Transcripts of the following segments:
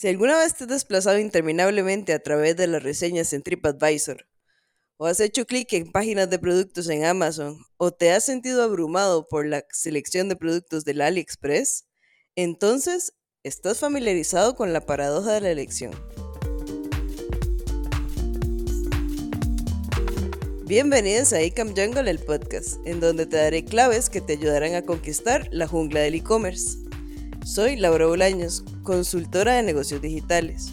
Si alguna vez te has desplazado interminablemente a través de las reseñas en TripAdvisor, o has hecho clic en páginas de productos en Amazon, o te has sentido abrumado por la selección de productos del AliExpress, entonces estás familiarizado con la paradoja de la elección. Bienvenidos a Ecam Jungle, el podcast, en donde te daré claves que te ayudarán a conquistar la jungla del e-commerce. Soy Laura Bolaños, consultora de negocios digitales.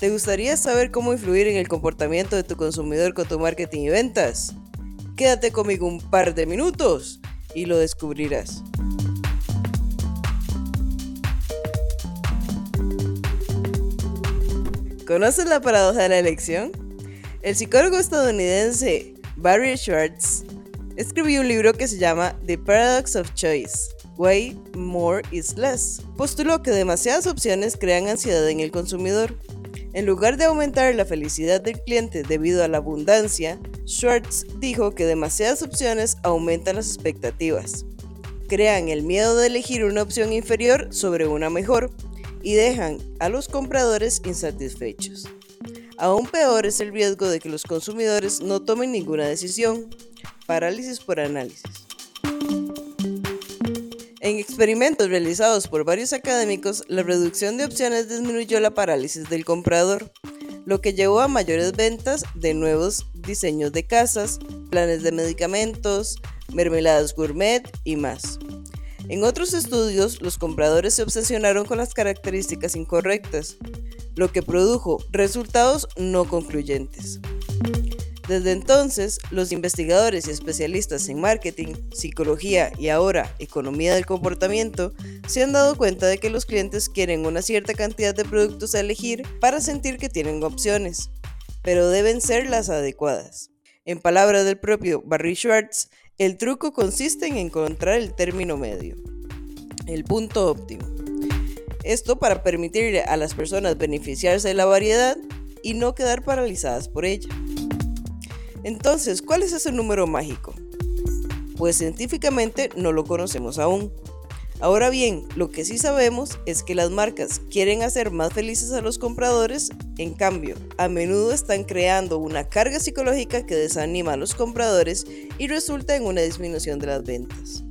¿Te gustaría saber cómo influir en el comportamiento de tu consumidor con tu marketing y ventas? Quédate conmigo un par de minutos y lo descubrirás. ¿Conoces la paradoja de la elección? El psicólogo estadounidense Barry Schwartz escribió un libro que se llama The Paradox of Choice Way More is Less. Postuló que demasiadas opciones crean ansiedad en el consumidor. En lugar de aumentar la felicidad del cliente debido a la abundancia, Schwartz dijo que demasiadas opciones aumentan las expectativas. Crean el miedo de elegir una opción inferior sobre una mejor y dejan a los compradores insatisfechos. Aún peor es el riesgo de que los consumidores no tomen ninguna decisión. Parálisis por análisis. En experimentos realizados por varios académicos, la reducción de opciones disminuyó la parálisis del comprador, lo que llevó a mayores ventas de nuevos diseños de casas, planes de medicamentos, mermeladas gourmet y más. En otros estudios, los compradores se obsesionaron con las características incorrectas, lo que produjo resultados no concluyentes. Desde entonces, los investigadores y especialistas en marketing, psicología y ahora economía del comportamiento se han dado cuenta de que los clientes quieren una cierta cantidad de productos a elegir para sentir que tienen opciones, pero deben ser las adecuadas. En palabras del propio Barry Schwartz, el truco consiste en encontrar el término medio, el punto óptimo. Esto para permitirle a las personas beneficiarse de la variedad y no quedar paralizadas por ella. Entonces, ¿cuál es ese número mágico? Pues científicamente no lo conocemos aún. Ahora bien, lo que sí sabemos es que las marcas quieren hacer más felices a los compradores, en cambio, a menudo están creando una carga psicológica que desanima a los compradores y resulta en una disminución de las ventas.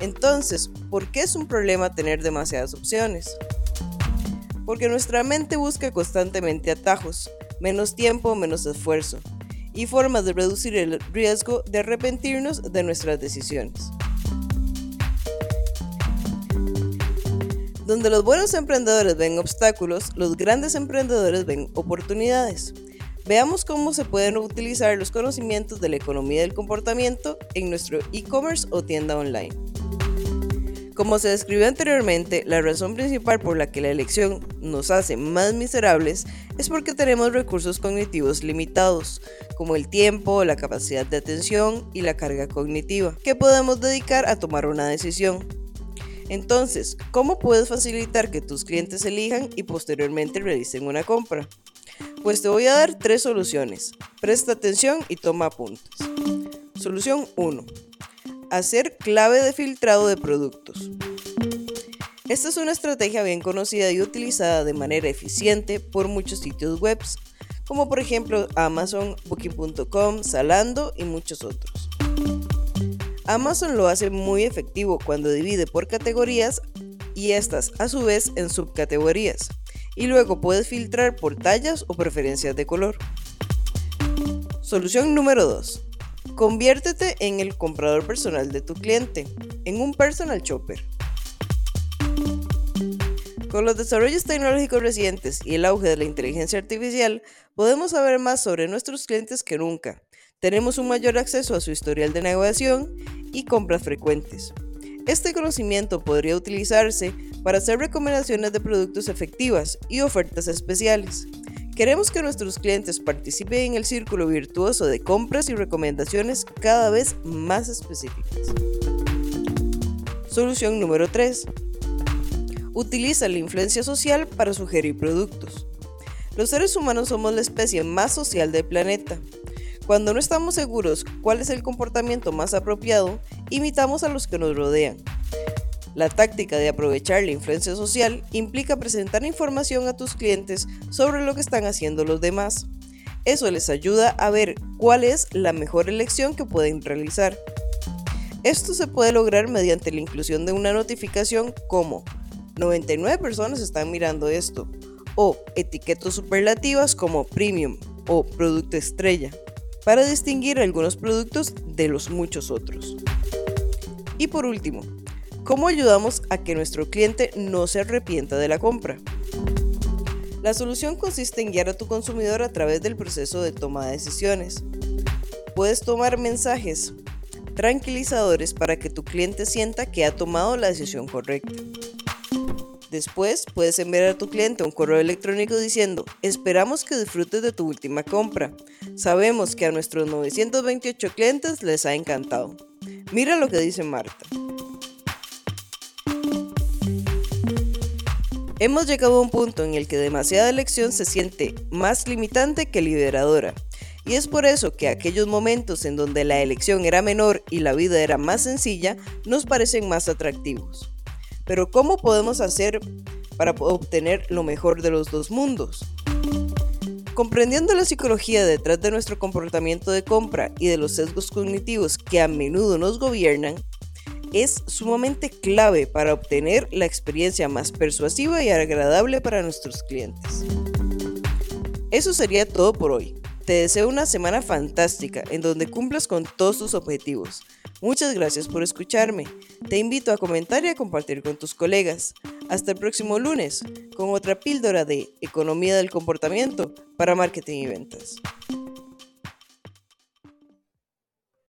Entonces, ¿por qué es un problema tener demasiadas opciones? Porque nuestra mente busca constantemente atajos, menos tiempo, menos esfuerzo, y formas de reducir el riesgo de arrepentirnos de nuestras decisiones. Donde los buenos emprendedores ven obstáculos, los grandes emprendedores ven oportunidades. Veamos cómo se pueden utilizar los conocimientos de la economía del comportamiento en nuestro e-commerce o tienda online. Como se describió anteriormente, la razón principal por la que la elección nos hace más miserables es porque tenemos recursos cognitivos limitados, como el tiempo, la capacidad de atención y la carga cognitiva, que podemos dedicar a tomar una decisión. Entonces, ¿cómo puedes facilitar que tus clientes elijan y posteriormente realicen una compra? Pues te voy a dar tres soluciones. Presta atención y toma apuntes. Solución 1 hacer clave de filtrado de productos. Esta es una estrategia bien conocida y utilizada de manera eficiente por muchos sitios web, como por ejemplo Amazon, Booking.com, Zalando y muchos otros. Amazon lo hace muy efectivo cuando divide por categorías y estas a su vez en subcategorías, y luego puedes filtrar por tallas o preferencias de color. Solución número 2. Conviértete en el comprador personal de tu cliente, en un personal shopper. Con los desarrollos tecnológicos recientes y el auge de la inteligencia artificial, podemos saber más sobre nuestros clientes que nunca. Tenemos un mayor acceso a su historial de navegación y compras frecuentes. Este conocimiento podría utilizarse para hacer recomendaciones de productos efectivas y ofertas especiales. Queremos que nuestros clientes participen en el círculo virtuoso de compras y recomendaciones cada vez más específicas. Solución número 3. Utiliza la influencia social para sugerir productos. Los seres humanos somos la especie más social del planeta. Cuando no estamos seguros cuál es el comportamiento más apropiado, imitamos a los que nos rodean. La táctica de aprovechar la influencia social implica presentar información a tus clientes sobre lo que están haciendo los demás. Eso les ayuda a ver cuál es la mejor elección que pueden realizar. Esto se puede lograr mediante la inclusión de una notificación como 99 personas están mirando esto o etiquetas superlativas como premium o producto estrella para distinguir algunos productos de los muchos otros. Y por último, ¿cómo ayudamos a que nuestro cliente no se arrepienta de la compra? La solución consiste en guiar a tu consumidor a través del proceso de toma de decisiones. Puedes tomar mensajes tranquilizadores para que tu cliente sienta que ha tomado la decisión correcta. Después puedes enviar a tu cliente un correo electrónico diciendo, esperamos que disfrutes de tu última compra. Sabemos que a nuestros 928 clientes les ha encantado. Mira lo que dice Marta. Hemos llegado a un punto en el que demasiada elección se siente más limitante que liberadora. Y es por eso que aquellos momentos en donde la elección era menor y la vida era más sencilla nos parecen más atractivos. Pero ¿cómo podemos hacer para obtener lo mejor de los dos mundos? Comprendiendo la psicología detrás de nuestro comportamiento de compra y de los sesgos cognitivos que a menudo nos gobiernan, es sumamente clave para obtener la experiencia más persuasiva y agradable para nuestros clientes. Eso sería todo por hoy. Te deseo una semana fantástica en donde cumplas con todos tus objetivos. Muchas gracias por escucharme. Te invito a comentar y a compartir con tus colegas. Hasta el próximo lunes con otra píldora de economía del comportamiento para marketing y ventas.